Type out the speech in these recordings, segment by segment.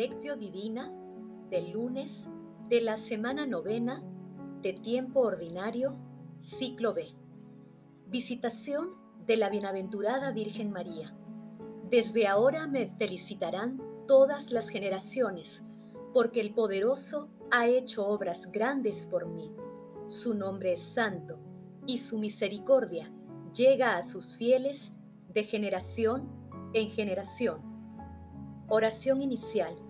Lectio Divina del lunes de la semana novena de tiempo ordinario, ciclo B. Visitación de la Bienaventurada Virgen María. Desde ahora me felicitarán todas las generaciones, porque el poderoso ha hecho obras grandes por mí. Su nombre es santo, y su misericordia llega a sus fieles de generación en generación. Oración inicial.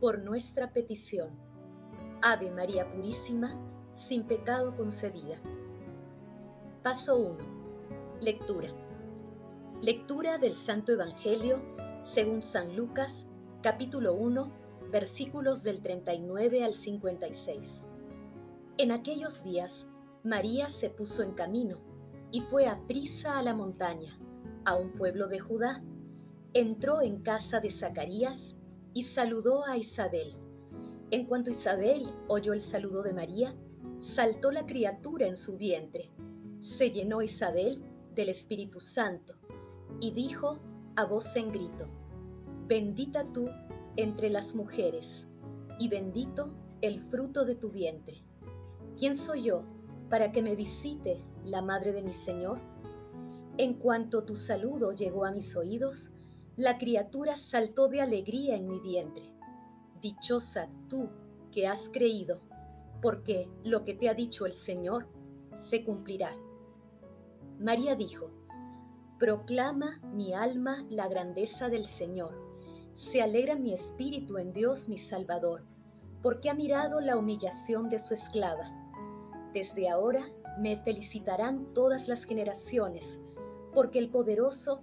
por nuestra petición. Ave María Purísima, sin pecado concebida. Paso 1. Lectura. Lectura del Santo Evangelio según San Lucas, capítulo 1, versículos del 39 al 56. En aquellos días, María se puso en camino y fue a prisa a la montaña, a un pueblo de Judá. Entró en casa de Zacarías y saludó a Isabel. En cuanto Isabel oyó el saludo de María, saltó la criatura en su vientre. Se llenó Isabel del Espíritu Santo y dijo a voz en grito, Bendita tú entre las mujeres, y bendito el fruto de tu vientre. ¿Quién soy yo para que me visite la madre de mi Señor? En cuanto tu saludo llegó a mis oídos, la criatura saltó de alegría en mi vientre. Dichosa tú que has creído, porque lo que te ha dicho el Señor se cumplirá. María dijo, Proclama mi alma la grandeza del Señor. Se alegra mi espíritu en Dios mi Salvador, porque ha mirado la humillación de su esclava. Desde ahora me felicitarán todas las generaciones, porque el poderoso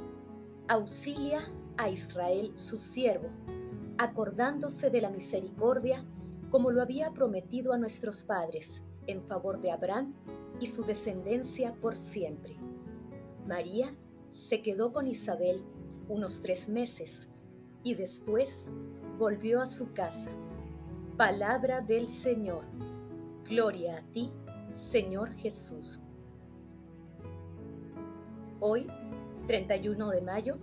Auxilia a Israel su siervo, acordándose de la misericordia como lo había prometido a nuestros padres, en favor de Abraham y su descendencia por siempre. María se quedó con Isabel unos tres meses y después volvió a su casa. Palabra del Señor. Gloria a ti, Señor Jesús. Hoy, 31 de mayo,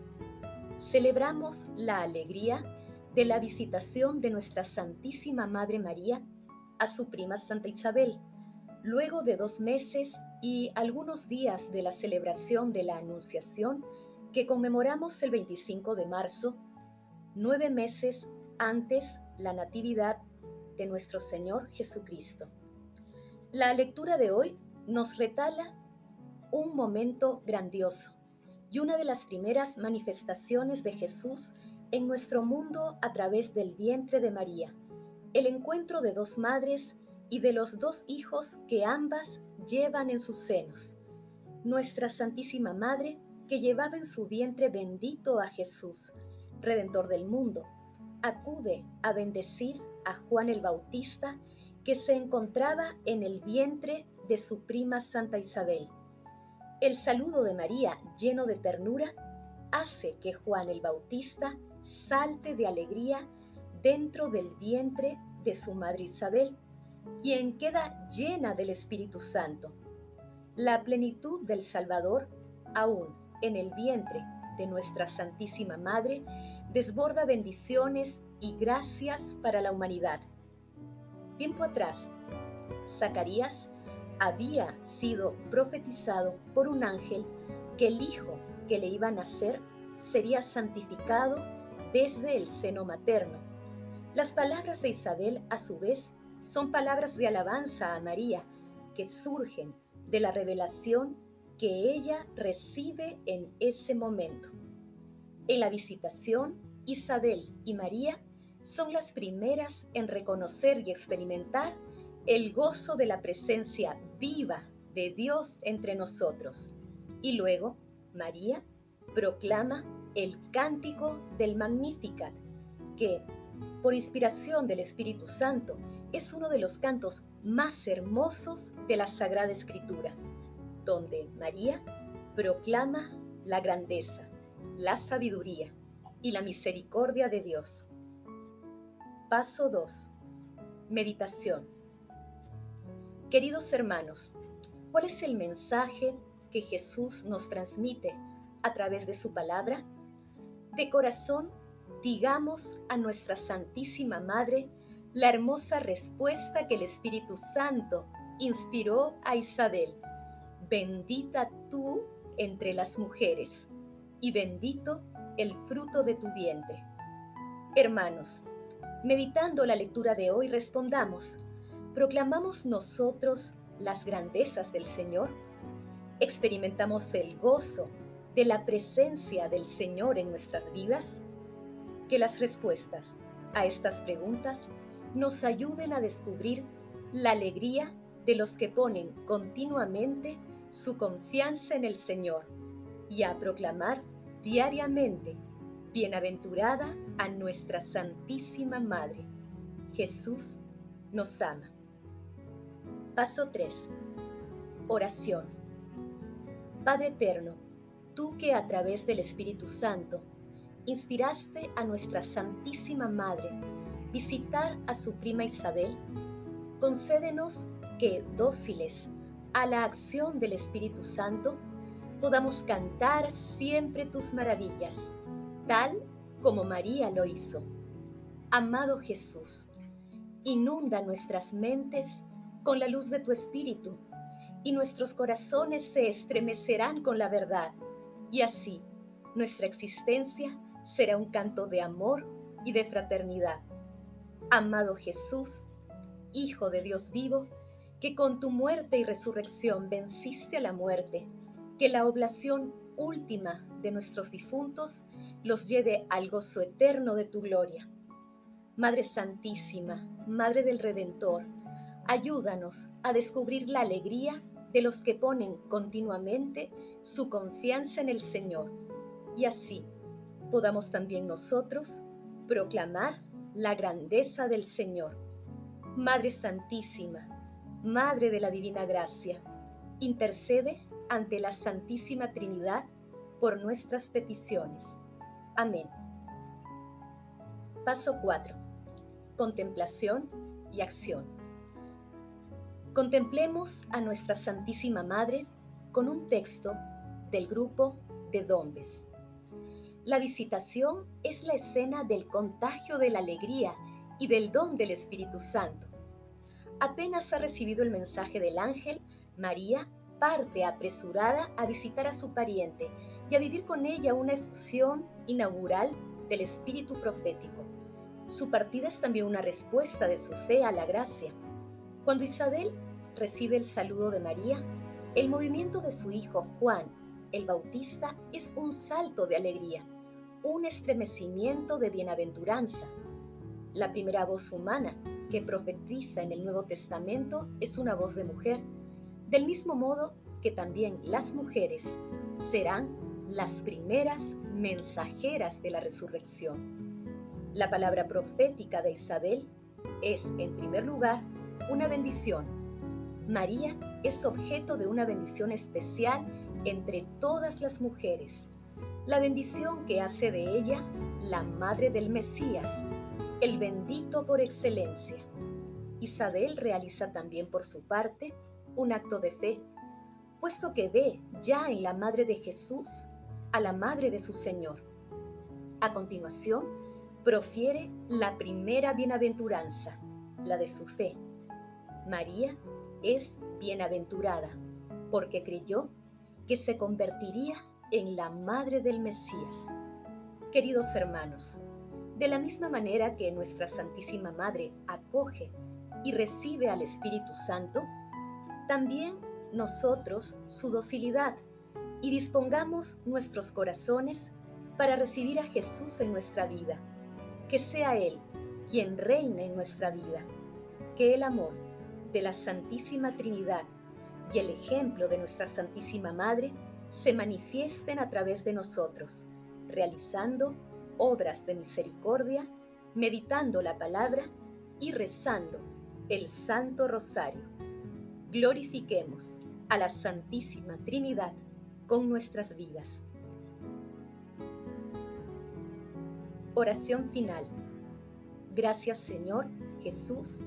celebramos la alegría de la visitación de nuestra Santísima Madre María a su prima Santa Isabel, luego de dos meses y algunos días de la celebración de la Anunciación que conmemoramos el 25 de marzo, nueve meses antes la Natividad de nuestro Señor Jesucristo. La lectura de hoy nos retala un momento grandioso y una de las primeras manifestaciones de Jesús en nuestro mundo a través del vientre de María, el encuentro de dos madres y de los dos hijos que ambas llevan en sus senos. Nuestra Santísima Madre, que llevaba en su vientre bendito a Jesús, Redentor del mundo, acude a bendecir a Juan el Bautista, que se encontraba en el vientre de su prima Santa Isabel. El saludo de María, lleno de ternura, hace que Juan el Bautista salte de alegría dentro del vientre de su madre Isabel, quien queda llena del Espíritu Santo. La plenitud del Salvador, aún en el vientre de nuestra Santísima Madre, desborda bendiciones y gracias para la humanidad. Tiempo atrás, Zacarías había sido profetizado por un ángel que el hijo que le iba a nacer sería santificado desde el seno materno. Las palabras de Isabel, a su vez, son palabras de alabanza a María que surgen de la revelación que ella recibe en ese momento. En la visitación, Isabel y María son las primeras en reconocer y experimentar el gozo de la presencia viva de Dios entre nosotros. Y luego, María proclama el cántico del Magnificat, que, por inspiración del Espíritu Santo, es uno de los cantos más hermosos de la Sagrada Escritura, donde María proclama la grandeza, la sabiduría y la misericordia de Dios. Paso 2. Meditación. Queridos hermanos, ¿cuál es el mensaje que Jesús nos transmite a través de su palabra? De corazón, digamos a nuestra Santísima Madre la hermosa respuesta que el Espíritu Santo inspiró a Isabel. Bendita tú entre las mujeres, y bendito el fruto de tu vientre. Hermanos, meditando la lectura de hoy, respondamos, ¿proclamamos nosotros las grandezas del Señor? ¿Experimentamos el gozo de la presencia del Señor en nuestras vidas? Que las respuestas a estas preguntas nos ayuden a descubrir la alegría de los que ponen continuamente su confianza en el Señor y a proclamar diariamente, bienaventurada a nuestra Santísima Madre. Jesús nos ama. Paso 3. Oración. Padre Eterno, tú que a través del Espíritu Santo inspiraste a nuestra Santísima Madre visitar a su prima Isabel, concédenos que, dóciles a la acción del Espíritu Santo, podamos cantar siempre tus maravillas, tal como María lo hizo. Amado Jesús, inunda nuestras mentes con la luz de tu Espíritu, y nuestros corazones se estremecerán con la verdad, y así nuestra existencia será un canto de amor y de fraternidad. Amado Jesús, Hijo de Dios vivo, que con tu muerte y resurrección venciste a la muerte, que la oblación última de nuestros difuntos los lleve al gozo eterno de tu gloria. Madre Santísima, Madre del Redentor, ayúdanos a descubrir la alegría de los que ponen continuamente su confianza en el Señor, y así podamos también nosotros proclamar la grandeza del Señor. Madre Santísima, Madre de la Divina Gracia, intercede ante la Santísima Trinidad por nuestras peticiones. Amén. Paso 4. Contemplación y acción. Contemplemos a nuestra Santísima Madre con un texto del grupo de Dombes. La visitación es la escena del contagio de la alegría y del don del Espíritu Santo. Apenas ha recibido el mensaje del ángel, María parte apresurada a visitar a su pariente y a vivir con ella una efusión inaugural del espíritu profético. Su partida es también una respuesta de su fe a la gracia. Cuando Isabel recibe el saludo de María, el movimiento de su hijo Juan, el Bautista, es un salto de alegría un estremecimiento de bienaventuranza. La primera voz humana que profetiza en el Nuevo Testamento es una voz de mujer, del mismo modo que también las mujeres serán las primeras mensajeras de la resurrección. La palabra profética de Isabel es, en primer lugar, una bendición. María es objeto de una bendición especial entre todas las mujeres la bendición que hace de ella la madre del Mesías, el bendito por excelencia. Isabel realiza también por su parte un acto de fe, puesto que ve ya en la madre de Jesús a la madre de su Señor. A continuación, profiere la primera bienaventuranza, la de su fe. María es bienaventurada porque creyó que se convertiría en la Madre del Mesías. Queridos hermanos, de la misma manera que nuestra Santísima Madre acoge y recibe al Espíritu Santo, también nosotros su docilidad y dispongamos nuestros corazones para recibir a Jesús en nuestra vida. Que sea Él quien reine en nuestra vida. Que el amor de la Santísima Trinidad y el ejemplo de nuestra Santísima Madre se manifiesten a través de nosotros, realizando obras de misericordia, meditando la palabra y rezando el Santo Rosario. Glorifiquemos a la Santísima Trinidad con nuestras vidas. Oración final. Gracias Señor Jesús